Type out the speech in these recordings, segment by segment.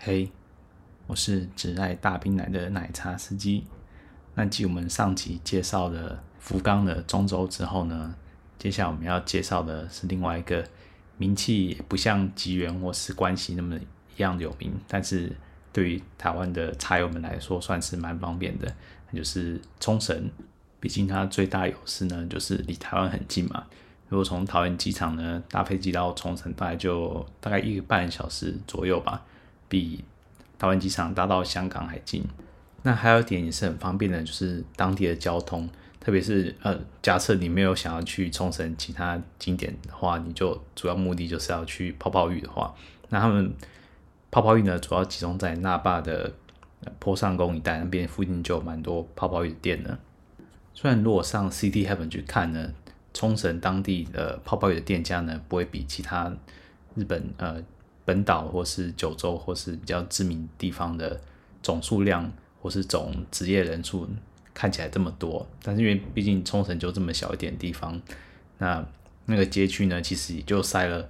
嘿，我是只爱大冰奶的奶茶司机。那继我们上集介绍了福冈的中轴之后呢，接下来我们要介绍的是另外一个名气不像吉原或是关西那么一样有名，但是对于台湾的茶友们来说算是蛮方便的，那就是冲绳。毕竟它最大优势呢，就是离台湾很近嘛。如果从桃园机场呢搭飞机到冲绳，大概就大概一个半小时左右吧，比桃园机场搭到香港还近。那还有一点也是很方便的，就是当地的交通，特别是呃，假设你没有想要去冲绳其他景点的话，你就主要目的就是要去泡泡浴的话，那他们泡泡浴呢，主要集中在那霸的坡上宫一带，那边附近就有蛮多泡泡浴的店呢。虽然如果上 City Heaven 去看呢。冲绳当地的泡泡浴的店家呢，不会比其他日本呃本岛或是九州或是比较知名地方的总数量或是总职业人数看起来这么多。但是因为毕竟冲绳就这么小一点地方，那那个街区呢，其实也就塞了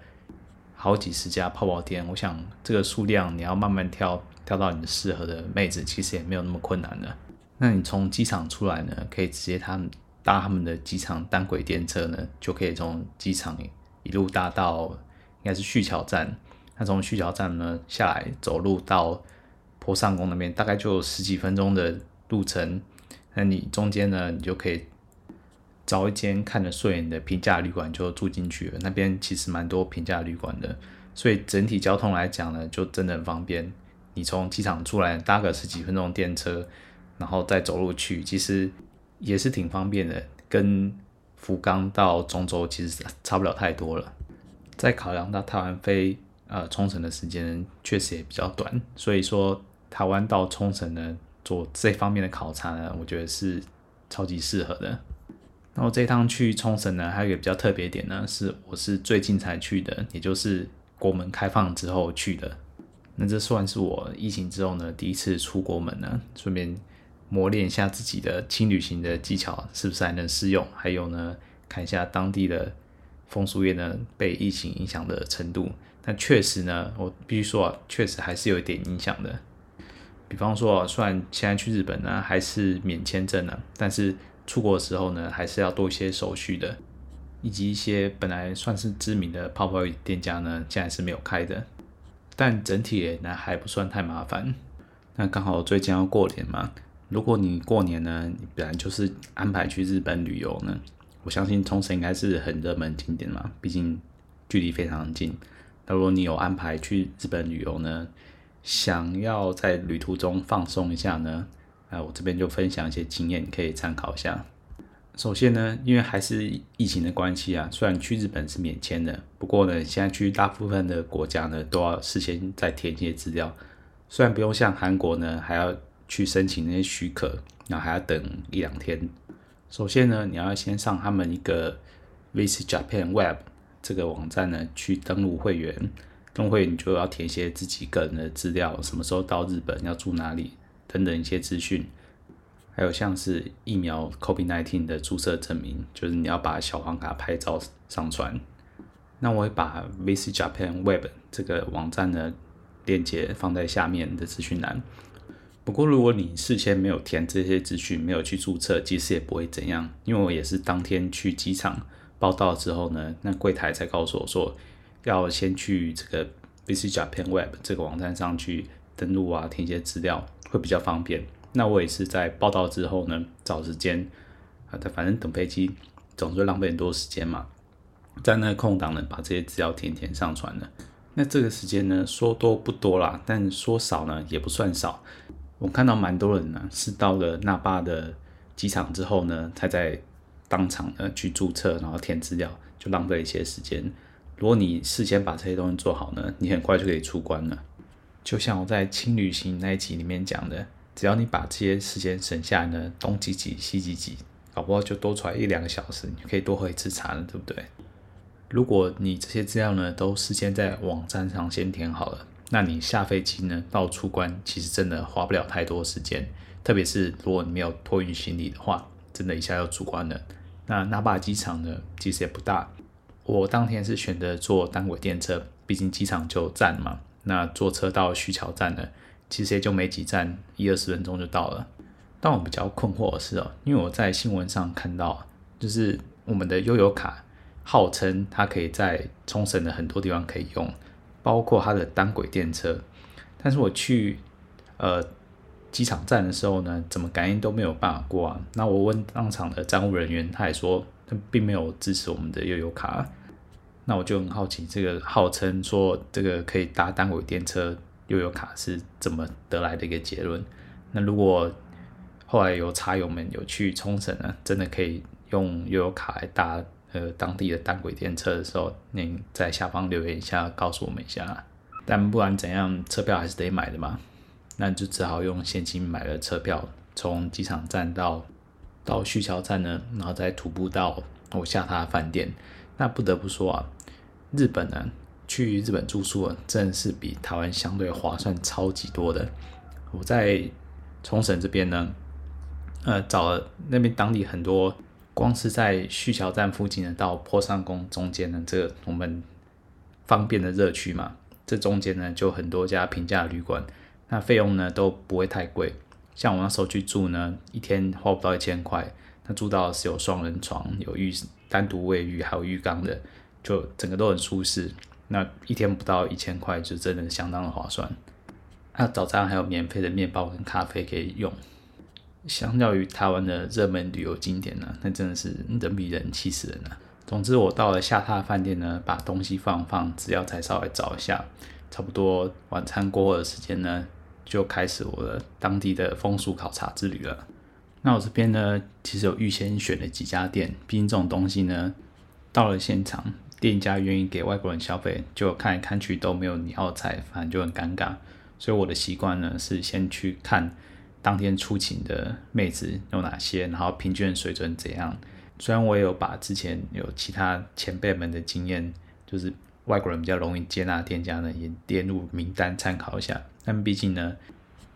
好几十家泡泡店。我想这个数量你要慢慢挑，挑到你适合的妹子，其实也没有那么困难的。那你从机场出来呢，可以直接他们。搭他们的机场单轨电车呢，就可以从机场一路搭到应该是旭桥站。那从旭桥站呢下来，走路到坡上宫那边，大概就十几分钟的路程。那你中间呢，你就可以找一间看着顺眼的平价旅馆就住进去了。那边其实蛮多平价旅馆的，所以整体交通来讲呢，就真的很方便。你从机场出来搭个十几分钟电车，然后再走路去，其实。也是挺方便的，跟福冈到中州其实差不了太多了。再考量到台湾飞呃冲绳的时间确实也比较短，所以说台湾到冲绳呢做这方面的考察呢，我觉得是超级适合的。那我这趟去冲绳呢，还有一个比较特别点呢，是我是最近才去的，也就是国门开放之后去的。那这算是我疫情之后呢第一次出国门呢，顺便。磨练一下自己的轻旅行的技巧，是不是还能适用？还有呢，看一下当地的风俗业呢被疫情影响的程度。但确实呢，我必须说啊，确实还是有一点影响的。比方说，虽然现在去日本呢还是免签证呢，但是出国的时候呢还是要多一些手续的，以及一些本来算是知名的泡泡浴店家呢，现在是没有开的。但整体呢还不算太麻烦。那刚好最近要过年嘛。如果你过年呢，你本来就是安排去日本旅游呢，我相信冲绳应该是很热门景点嘛，毕竟距离非常近。那如果你有安排去日本旅游呢，想要在旅途中放松一下呢，啊，我这边就分享一些经验，可以参考一下。首先呢，因为还是疫情的关系啊，虽然去日本是免签的，不过呢，现在去大部分的国家呢，都要事先再填一些资料，虽然不用像韩国呢，还要。去申请那些许可，然后还要等一两天。首先呢，你要先上他们一个 Visit Japan Web 这个网站呢，去登录会员。登录会员你就要填一些自己个人的资料，什么时候到日本，要住哪里等等一些资讯。还有像是疫苗 COVID-19 的注射证明，就是你要把小黄卡拍照上传。那我会把 Visit Japan Web 这个网站的，链接放在下面的资讯栏。不过，如果你事先没有填这些资讯，没有去注册，其实也不会怎样。因为我也是当天去机场报到之后呢，那柜台才告诉我说，要先去这个 Visit Japan Web 这个网站上去登录啊，填一些资料会比较方便。那我也是在报到之后呢，找时间啊，反正等飞机总是会浪费很多时间嘛，在那空档呢，把这些资料填填上传了。那这个时间呢，说多不多啦，但说少呢，也不算少。我看到蛮多人呢，是到了那巴的机场之后呢，才在当场呢去注册，然后填资料，就浪费一些时间。如果你事先把这些东西做好呢，你很快就可以出关了。就像我在轻旅行那一集里面讲的，只要你把这些时间省下来呢，东挤挤西挤挤，搞不好就多出来一两个小时，你可以多喝一次茶了，对不对？如果你这些资料呢都事先在网站上先填好了。那你下飞机呢，到出关其实真的花不了太多时间，特别是如果你没有托运行李的话，真的一下要出关了。那那霸机场呢，其实也不大。我当天是选择坐单轨电车，毕竟机场就站嘛，那坐车到须桥站呢，其实也就没几站，一二十分钟就到了。但我比较困惑的是哦，因为我在新闻上看到，就是我们的悠游卡号称它可以在冲绳的很多地方可以用，包括它的单轨电车。但是我去呃机场站的时候呢，怎么感应都没有办法过啊。那我问当场的站务人员，他也说他并没有支持我们的悠游卡。那我就很好奇，这个号称说这个可以搭单轨电车悠游卡是怎么得来的一个结论？那如果后来有茶友们有去冲绳呢，真的可以用悠游卡来搭呃当地的单轨电车的时候，您在下方留言一下，告诉我们一下。但不管怎样，车票还是得买的嘛，那就只好用现金买了车票，从机场站到到须桥站呢，然后再徒步到我下榻的饭店。那不得不说啊，日本呢，去日本住宿啊，真的是比台湾相对划算超级多的。我在冲绳这边呢。呃，找了那边当地很多，光是在须桥站附近的到破上宫中间的这个我们方便的热区嘛，这中间呢就很多家平价旅馆，那费用呢都不会太贵。像我那时候去住呢，一天花不到一千块，那住到是有双人床、有浴单独卫浴，还有浴缸的，就整个都很舒适。那一天不到一千块，就真的相当的划算。那早餐还有免费的面包跟咖啡可以用。相较于台湾的热门旅游景点呢，那真的是人比人气死人了。总之，我到了下榻饭店呢，把东西放放，资料才稍微找一下，差不多晚餐过后的时间呢，就开始我的当地的风俗考察之旅了。那我这边呢，其实有预先选了几家店，毕竟这种东西呢，到了现场，店家愿意给外国人消费，就看来看去都没有你要的菜，反正就很尴尬。所以我的习惯呢，是先去看。当天出勤的妹子有哪些？然后平均水准怎样？虽然我也有把之前有其他前辈们的经验，就是外国人比较容易接纳店家呢，也列入名单参考一下。但毕竟呢，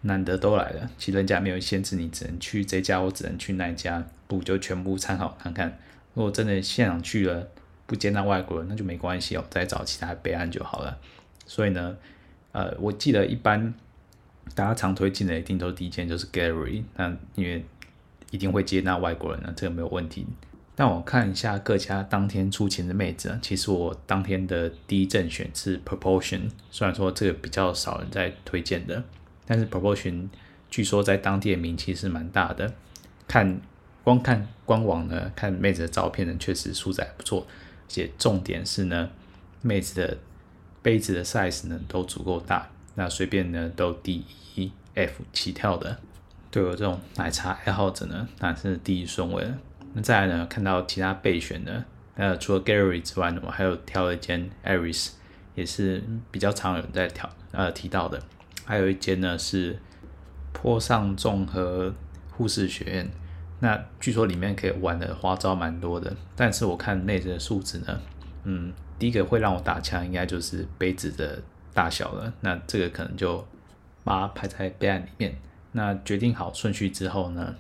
难得都来了，其实人家没有限制你只能去这家，我只能去那家，不就全部参考看看。如果真的现场去了不接纳外国人，那就没关系哦，再找其他备案就好了。所以呢，呃，我记得一般。大家常推荐的一定都是第一间就是 Gary，那因为一定会接纳外国人呢，这个没有问题。但我看一下各家当天出勤的妹子啊，其实我当天的第一阵选是 Proportion，虽然说这个比较少人在推荐的，但是 Proportion 据说在当地的名气是蛮大的。看光看官网呢，看妹子的照片呢，确实素材不错，而且重点是呢，妹子的杯子的 size 呢都足够大。那随便呢都 D E F 起跳的，对我这种奶茶爱好者呢，那是第一顺位了。那再来呢，看到其他备选的，呃，除了 Gary 之外呢，我还有挑了一间 Aris，也是比较常有人在挑呃提到的。还有一间呢是坡上综合护士学院，那据说里面可以玩的花招蛮多的，但是我看内置的数字呢，嗯，第一个会让我打枪，应该就是杯子的。大小了，那这个可能就把它排在备案里面。那决定好顺序之后呢，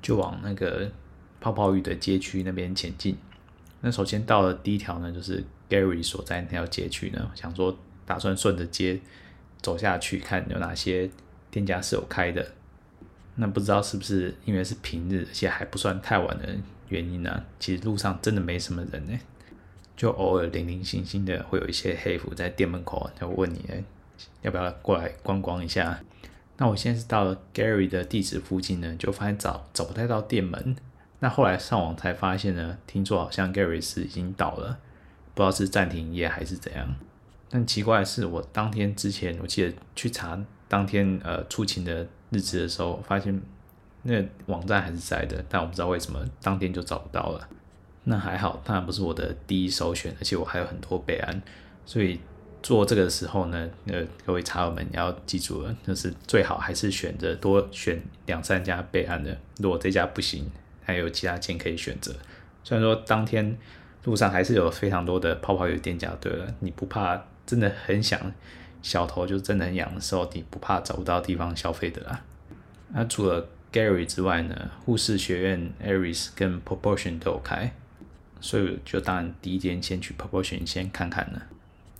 就往那个泡泡浴的街区那边前进。那首先到了第一条呢，就是 Gary 所在那条街区呢，想说打算顺着街走下去，看有哪些店家是有开的。那不知道是不是因为是平日，而且还不算太晚的原因呢？其实路上真的没什么人呢。就偶尔零零星星的会有一些黑服在店门口，就问你，要不要过来观光一下？那我现在是到了 Gary 的地址附近呢，就发现找找不太到店门。那后来上网才发现呢，听说好像 Gary 是已经倒了，不知道是暂停营业还是怎样。但奇怪的是，我当天之前我记得去查当天呃出勤的日子的时候，发现那个网站还是在的，但我不知道为什么当天就找不到了。那还好，当然不是我的第一首选，而且我还有很多备案，所以做这个的时候呢，呃，各位茶友们要记住了，就是最好还是选择多选两三家备案的。如果这家不行，还有其他间可以选择。虽然说当天路上还是有非常多的泡泡有店家，对了，你不怕真的很想小头就真的很痒的时候，你不怕找不到地方消费的啦。那除了 Gary 之外呢，护士学院、Aris 跟 Proportion 都有开。所以就当然第一天先去 Proportion 先看看了。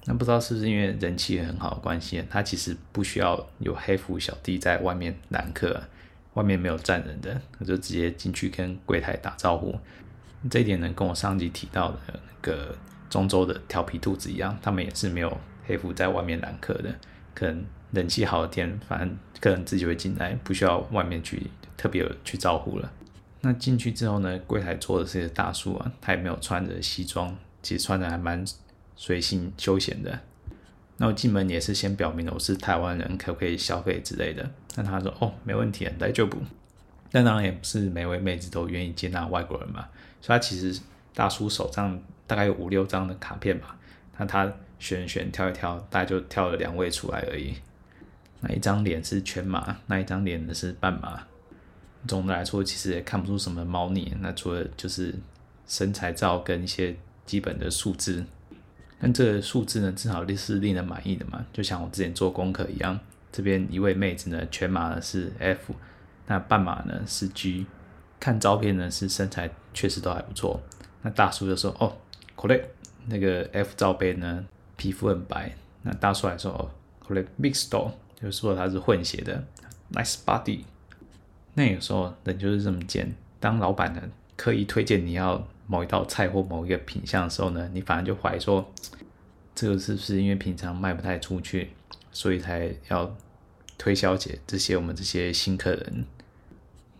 那不知道是不是因为人气很好的关系，他其实不需要有黑服小弟在外面揽客，外面没有站人的，我就直接进去跟柜台打招呼。这一点呢，跟我上集提到的那个中州的调皮兔子一样，他们也是没有黑服在外面揽客的。可能人气好的店，反正客人自己会进来，不需要外面去特别去招呼了。那进去之后呢，柜台坐的是大叔啊，他也没有穿着西装，其实穿的还蛮随性休闲的。那我进门也是先表明了我是台湾人，可不可以消费之类的。那他说哦，没问题，来就补。但当然也不是每位妹子都愿意接纳外国人嘛，所以他其实大叔手上大概有五六张的卡片吧，那他选选挑一挑，大概就挑了两位出来而已。那一张脸是全麻，那一张脸呢是半麻。总的来说，其实也看不出什么猫腻。那除了就是身材照跟一些基本的数字，但这个数字呢，至少是令人满意的嘛。就像我之前做功课一样，这边一位妹子呢，全麻呢是 F，那半麻呢是 G。看照片呢，是身材确实都还不错。那大叔就说：“哦，Cool，那个 F 罩杯呢，皮肤很白。”那大叔还说：“哦，correct mixed，就说他是混血的，nice body。”那有时候人就是这么贱，当老板呢刻意推荐你要某一道菜或某一个品相的时候呢，你反而就怀疑说，这个是不是因为平常卖不太出去，所以才要推销给这些我们这些新客人？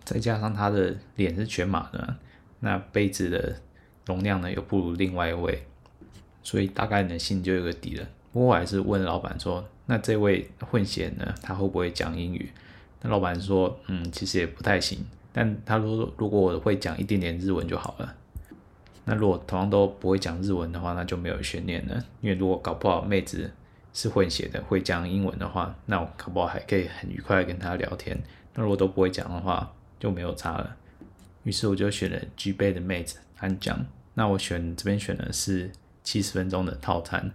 再加上他的脸是全麻的，那杯子的容量呢又不如另外一位，所以大概你的心就有个底了。不过我还是问老板说，那这位混血呢，他会不会讲英语？那老板说，嗯，其实也不太行，但他说如果我会讲一点点日文就好了。那如果同样都不会讲日文的话，那就没有悬念了。因为如果搞不好妹子是混血的，会讲英文的话，那我搞不好还可以很愉快跟她聊天。那如果都不会讲的话，就没有差了。于是我就选了 G 杯的妹子安讲。那我选这边选的是七十分钟的套餐，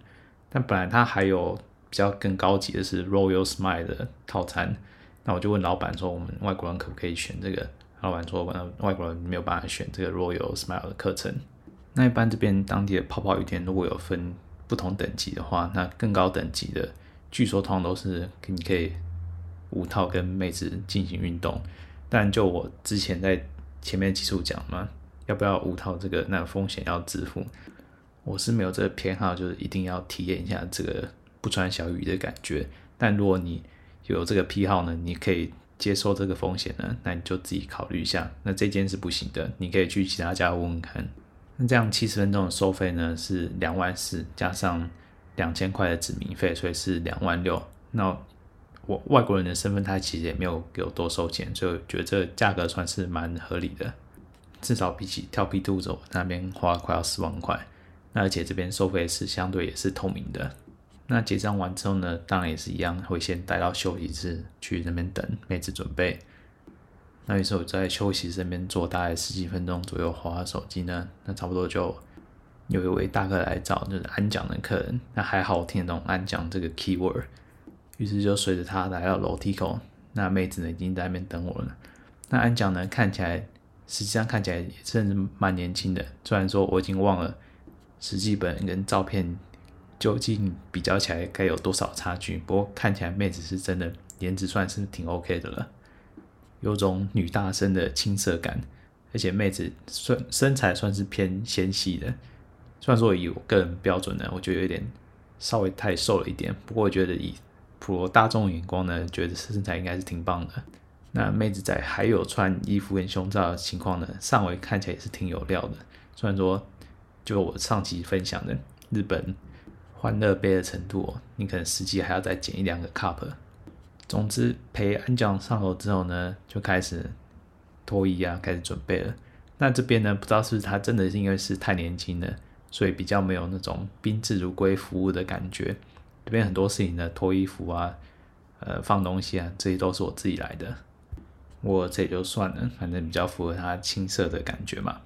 但本来它还有比较更高级的是 Royal Smile 的套餐。那我就问老板说，我们外国人可不可以选这个？老板说，外国人没有办法选这个 Royal Smile 的课程。那一般这边当地的泡泡雨店如果有分不同等级的话，那更高等级的，据说通常都是你可以无套跟妹子进行运动。但就我之前在前面基础讲嘛，要不要无套这个那风险要自负，我是没有这个偏好，就是一定要体验一下这个不穿小雨的感觉。但如果你有这个癖好呢，你可以接受这个风险呢，那你就自己考虑一下。那这间是不行的，你可以去其他家问问看。那这样七十分钟的收费呢是两万四，加上两千块的指名费，所以是两万六。那我外国人的身份，他其实也没有给我多收钱，所以我觉得这价格算是蛮合理的。至少比起跳皮兔子那边花快要四万块，那而且这边收费是相对也是透明的。那结账完之后呢，当然也是一样，会先带到休息室去那边等妹子准备。那于是我在休息室那边坐大概十几分钟左右，滑手机呢，那差不多就有一位大哥来找，就是安讲的客人。那还好我听得懂安讲这个 keyword，于是就随着他来到楼梯口，那妹子呢已经在那边等我了。那安讲呢看起来，实际上看起来也是蛮年轻的，虽然说我已经忘了实际本跟照片。究竟比较起来该有多少差距？不过看起来妹子是真的颜值算是挺 OK 的了，有种女大生的青涩感，而且妹子算身材算是偏纤细的。虽然说以我个人标准呢，我觉得有点稍微太瘦了一点，不过我觉得以普罗大众眼光呢，觉得身材应该是挺棒的。那妹子在还有穿衣服跟胸罩的情况呢，上围看起来也是挺有料的。虽然说就我上期分享的日本。欢乐杯的程度，你可能实际还要再减一两个 cup。总之，陪安酱上楼之后呢，就开始脱衣啊，开始准备了。那这边呢，不知道是不是他真的是因为是太年轻了，所以比较没有那种宾至如归服务的感觉。这边很多事情呢，脱衣服啊，呃，放东西啊，这些都是我自己来的。我这也就算了，反正比较符合他青涩的感觉嘛。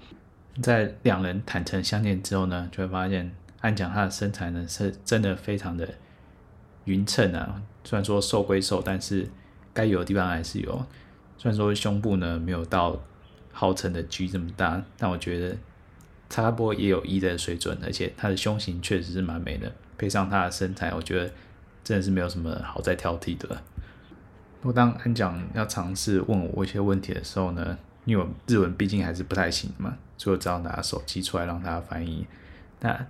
在两人坦诚相见之后呢，就会发现。安讲他的身材呢，是真的非常的匀称啊，虽然说瘦归瘦，但是该有的地方还是有。虽然说胸部呢没有到号称的 G 这么大，但我觉得差不多也有一的水准，而且他的胸型确实是蛮美的，配上他的身材，我觉得真的是没有什么好再挑剔的。不过当安讲要尝试问我一些问题的时候呢，因为我日文毕竟还是不太行嘛，所以我只好拿手机出来让他翻译。那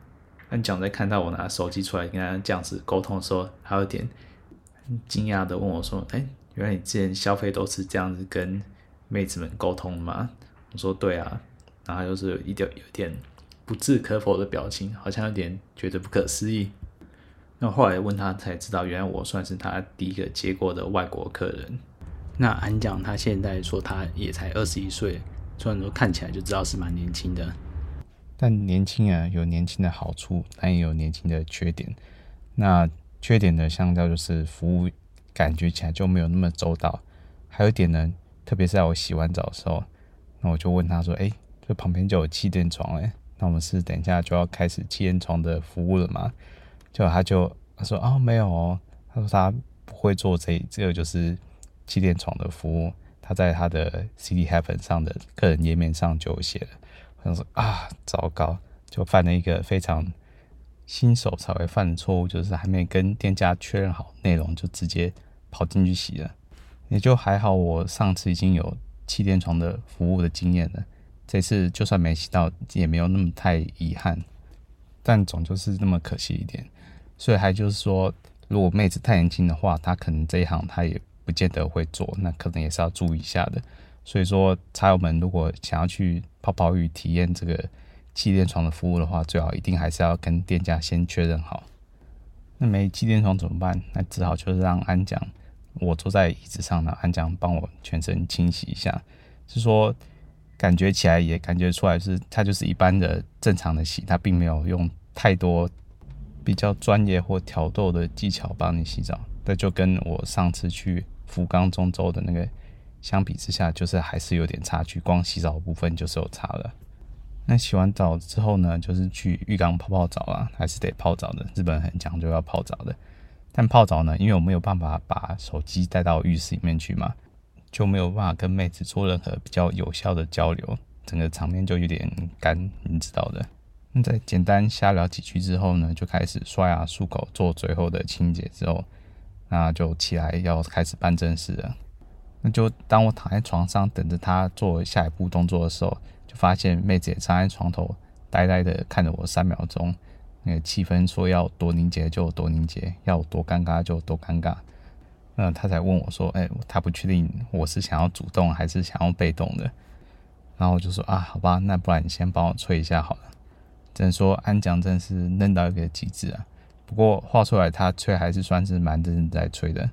安讲在看到我拿手机出来跟他这样子沟通的时候，他有点惊讶的问我说：“哎，原来你之前消费都是这样子跟妹子们沟通吗？”我说：“对啊。”然后就是一点有点不置可否的表情，好像有点觉得不可思议。那后来问他才知道，原来我算是他第一个接过的外国客人。那安讲他现在说他也才二十一岁，虽然说看起来就知道是蛮年轻的，但年轻啊有年轻的好处，但也有年轻的缺点。那缺点呢，相较就是服务感觉起来就没有那么周到。还有一点呢，特别是在我洗完澡的时候，那我就问他说：“哎，这旁边就有气垫床哎，那我们是等一下就要开始气垫床的服务了吗？”就他就他说哦没有哦，他说他不会做这这个就是气垫床的服务，他在他的 City Heaven 上的个人页面上就写了。我说啊糟糕，就犯了一个非常新手才会犯的错误，就是还没跟店家确认好内容就直接跑进去洗了。也就还好，我上次已经有气垫床的服务的经验了，这次就算没洗到也没有那么太遗憾，但总就是那么可惜一点。所以还就是说，如果妹子太年轻的话，她可能这一行她也不见得会做，那可能也是要注意一下的。所以说，茶友们如果想要去泡泡浴体验这个气垫床的服务的话，最好一定还是要跟店家先确认好。那没气垫床怎么办？那只好就是让安讲，我坐在椅子上呢，安讲帮我全身清洗一下。是说感觉起来也感觉出来是，他就是一般的正常的洗，他并没有用太多。比较专业或挑逗的技巧帮你洗澡，这就跟我上次去福冈中州的那个相比之下，就是还是有点差距。光洗澡的部分就是有差了。那洗完澡之后呢，就是去浴缸泡泡澡啊，还是得泡澡的。日本很讲究要泡澡的。但泡澡呢，因为我没有办法把手机带到浴室里面去嘛，就没有办法跟妹子做任何比较有效的交流，整个场面就有点干，你知道的。那在简单瞎聊几句之后呢，就开始刷牙漱口，做最后的清洁之后，那就起来要开始办正事了。那就当我躺在床上等着他做下一步动作的时候，就发现妹子也站在床头，呆呆的看着我三秒钟。那个气氛说要多凝结就多凝结，要多尴尬就多尴尬。那他才问我说：“哎、欸，他不确定我是想要主动还是想要被动的。”然后我就说：“啊，好吧，那不然你先帮我吹一下好了。”只能说安讲真是嫩到一个极致啊！不过话出来，他吹还是算是蛮认真在吹的。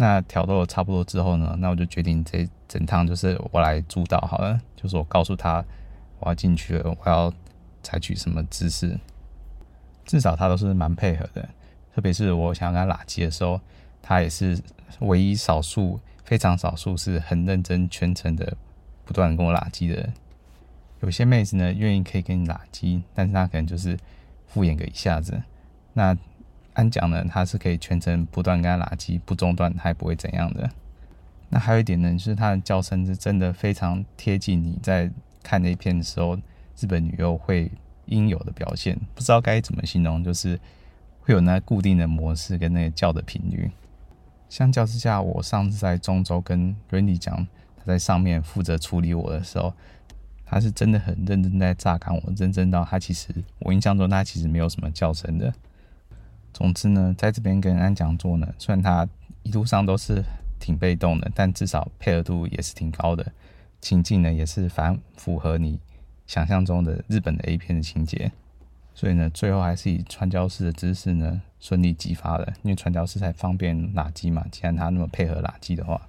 那挑逗的差不多之后呢，那我就决定这整趟就是我来主导好了。就是我告诉他我要进去了，我要采取什么姿势，至少他都是蛮配合的。特别是我想要跟他拉机的时候，他也是唯一少数非常少数是很认真全程的不断跟我拉机的人。有些妹子呢，愿意可以跟你拉机，但是她可能就是敷衍个一下子。那讲呢，他是可以全程不断跟他拉机，不中断，他也不会怎样的。那还有一点呢，就是他的叫声是真的非常贴近你在看那片的时候，日本女优会应有的表现。不知道该怎么形容，就是会有那固定的模式跟那个叫的频率。相较之下，我上次在中州跟 Randy 讲，他在上面负责处理我的时候。他是真的很认真在榨干我，认真到他其实我印象中他其实没有什么叫声的。总之呢，在这边跟安讲座呢，虽然他一路上都是挺被动的，但至少配合度也是挺高的，情境呢也是反符合你想象中的日本的 A 片的情节。所以呢，最后还是以传教士的姿势呢顺利激发了，因为传教士才方便拉机嘛。既然他那么配合拉机的话，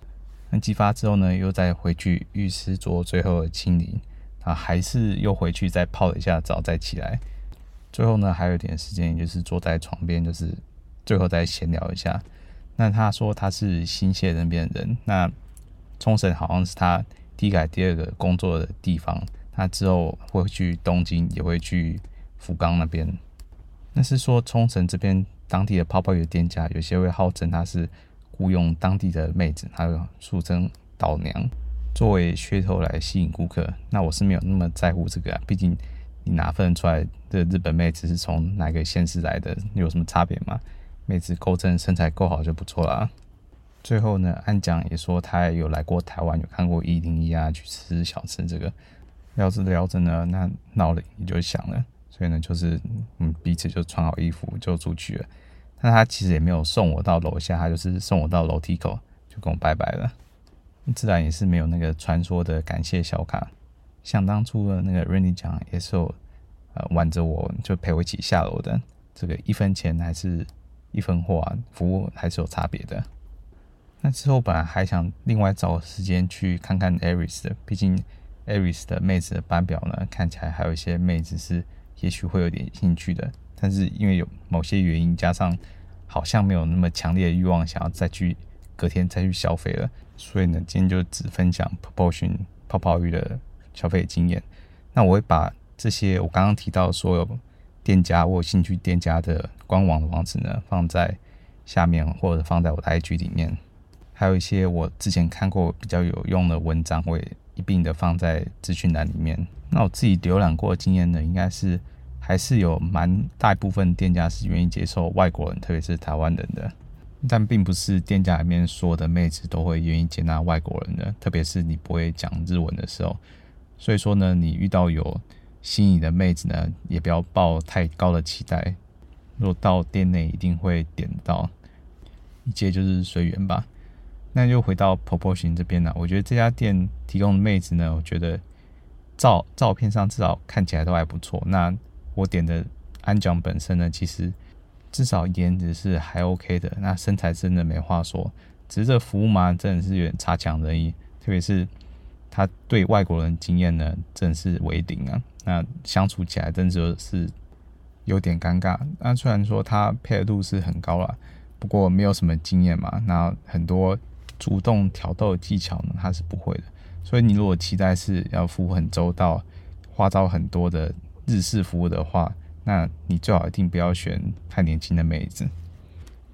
那激发之后呢，又再回去浴室做最后的清理。啊，还是又回去再泡了一下澡，再起来。最后呢，还有一点时间，也就是坐在床边，就是最后再闲聊一下。那他说他是新潟那边人，那冲绳好像是他第一个、第二个工作的地方。他之后会去东京，也会去福冈那边。那是说冲绳这边当地的泡泡浴店家，有些会号称他是雇佣当地的妹子，还有俗称岛娘。作为噱头来吸引顾客，那我是没有那么在乎这个啊。毕竟你哪分得出来的日本妹子是从哪个县市来的？有什么差别吗？妹子够正，身材够好就不错啦。最后呢，安讲也说他有来过台湾，有看过一零一啊，去吃小吃。这个聊着聊着呢，那闹铃也就响了，所以呢，就是嗯彼此就穿好衣服就出去了。但他其实也没有送我到楼下，他就是送我到楼梯口，就跟我拜拜了。自然也是没有那个传说的感谢小卡。想当初的那个 Randy 讲也是有呃挽着我就陪我一起下楼的，这个一分钱还是一分货啊，服务还是有差别的。那之后本来还想另外找时间去看看 Aris 的，毕竟 Aris 的妹子的班表呢，看起来还有一些妹子是也许会有点兴趣的，但是因为有某些原因，加上好像没有那么强烈的欲望想要再去隔天再去消费了，所以呢，今天就只分享 Propulsion 泡泡浴的消费经验。那我会把这些我刚刚提到所有店家我有兴趣店家的官网的网址呢，放在下面或者放在我的 IG 里面。还有一些我之前看过比较有用的文章，会一并的放在资讯栏里面。那我自己浏览过的经验呢，应该是还是有蛮大部分店家是愿意接受外国人，特别是台湾人的。但并不是店家里面所有的妹子都会愿意接纳外国人的，特别是你不会讲日文的时候。所以说呢，你遇到有心仪的妹子呢，也不要抱太高的期待。若到店内一定会点到，一切就是随缘吧。那就回到 Proportion 这边了。我觉得这家店提供的妹子呢，我觉得照照片上至少看起来都还不错。那我点的安酱本身呢，其实至少颜值是还 OK 的。那身材真的没话说，只是这服务嘛，真的是有点差强人意。特别是他对外国人经验呢，真是为零啊。那相处起来真的是有点尴尬。那虽然说他配合度是很高了，不过没有什么经验嘛。那很多。主动挑逗技巧呢，他是不会的。所以你如果期待是要服务很周到、花招很多的日式服务的话，那你最好一定不要选太年轻的妹子。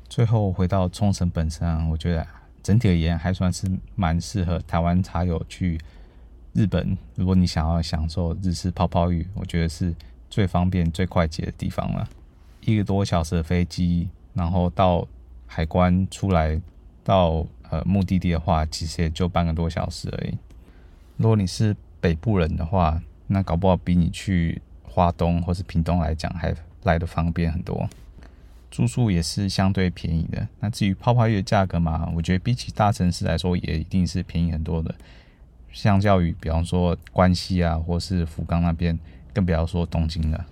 最后回到冲绳本身，我觉得整体而言还算是蛮适合台湾茶友去日本。如果你想要享受日式泡泡浴，我觉得是最方便、最快捷的地方了。一个多小时的飞机，然后到海关出来到。呃，目的地的话，其实也就半个多小时而已。如果你是北部人的话，那搞不好比你去花东或是屏东来讲还来得方便很多。住宿也是相对便宜的。那至于泡泡浴的价格嘛，我觉得比起大城市来说，也一定是便宜很多的。相较于比方说关西啊，或是福冈那边，更不要说东京了。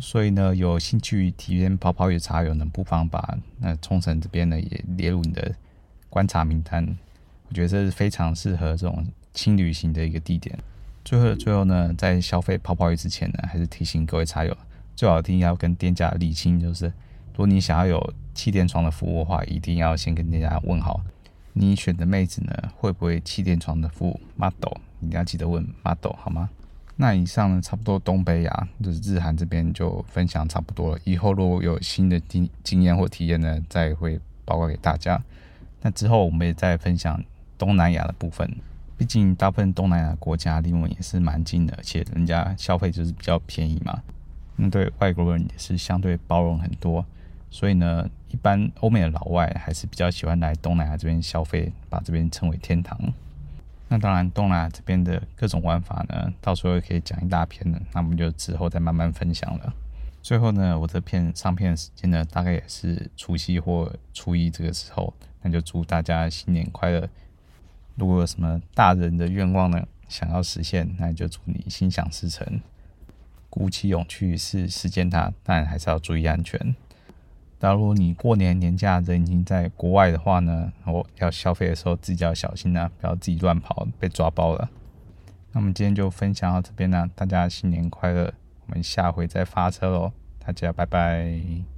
所以呢，有兴趣体验泡泡浴的茶友呢，不妨把那冲绳这边呢也列入你的。观察名单，我觉得这是非常适合这种轻旅行的一个地点。最后最后呢，在消费泡泡浴之前呢，还是提醒各位茶友，最好一定要跟店家理清，就是如果你想要有气垫床的服务的话，一定要先跟店家问好，你选的妹子呢会不会气垫床的服务？model，一定要记得问 model 好吗？那以上呢，差不多东北亚就是日韩这边就分享差不多了。以后如果有新的经经验或体验呢，再会报告给大家。那之后我们也再分享东南亚的部分，毕竟大部分东南亚国家离我们也是蛮近的，而且人家消费就是比较便宜嘛。那对外国人也是相对包容很多，所以呢，一般欧美的老外还是比较喜欢来东南亚这边消费，把这边称为天堂。那当然，东南亚这边的各种玩法呢，到时候也可以讲一大篇的，那我们就之后再慢慢分享了。最后呢，我这片上片的时间呢，大概也是除夕或初一这个时候。那就祝大家新年快乐！如果有什么大人的愿望呢，想要实现，那就祝你心想事成，鼓起勇气去实践它。但还是要注意安全。假如你过年年假人已经在国外的话呢，我要消费的时候自己要小心啊，不要自己乱跑被抓包了。那我们今天就分享到这边呢，大家新年快乐！我们下回再发车喽，大家拜拜。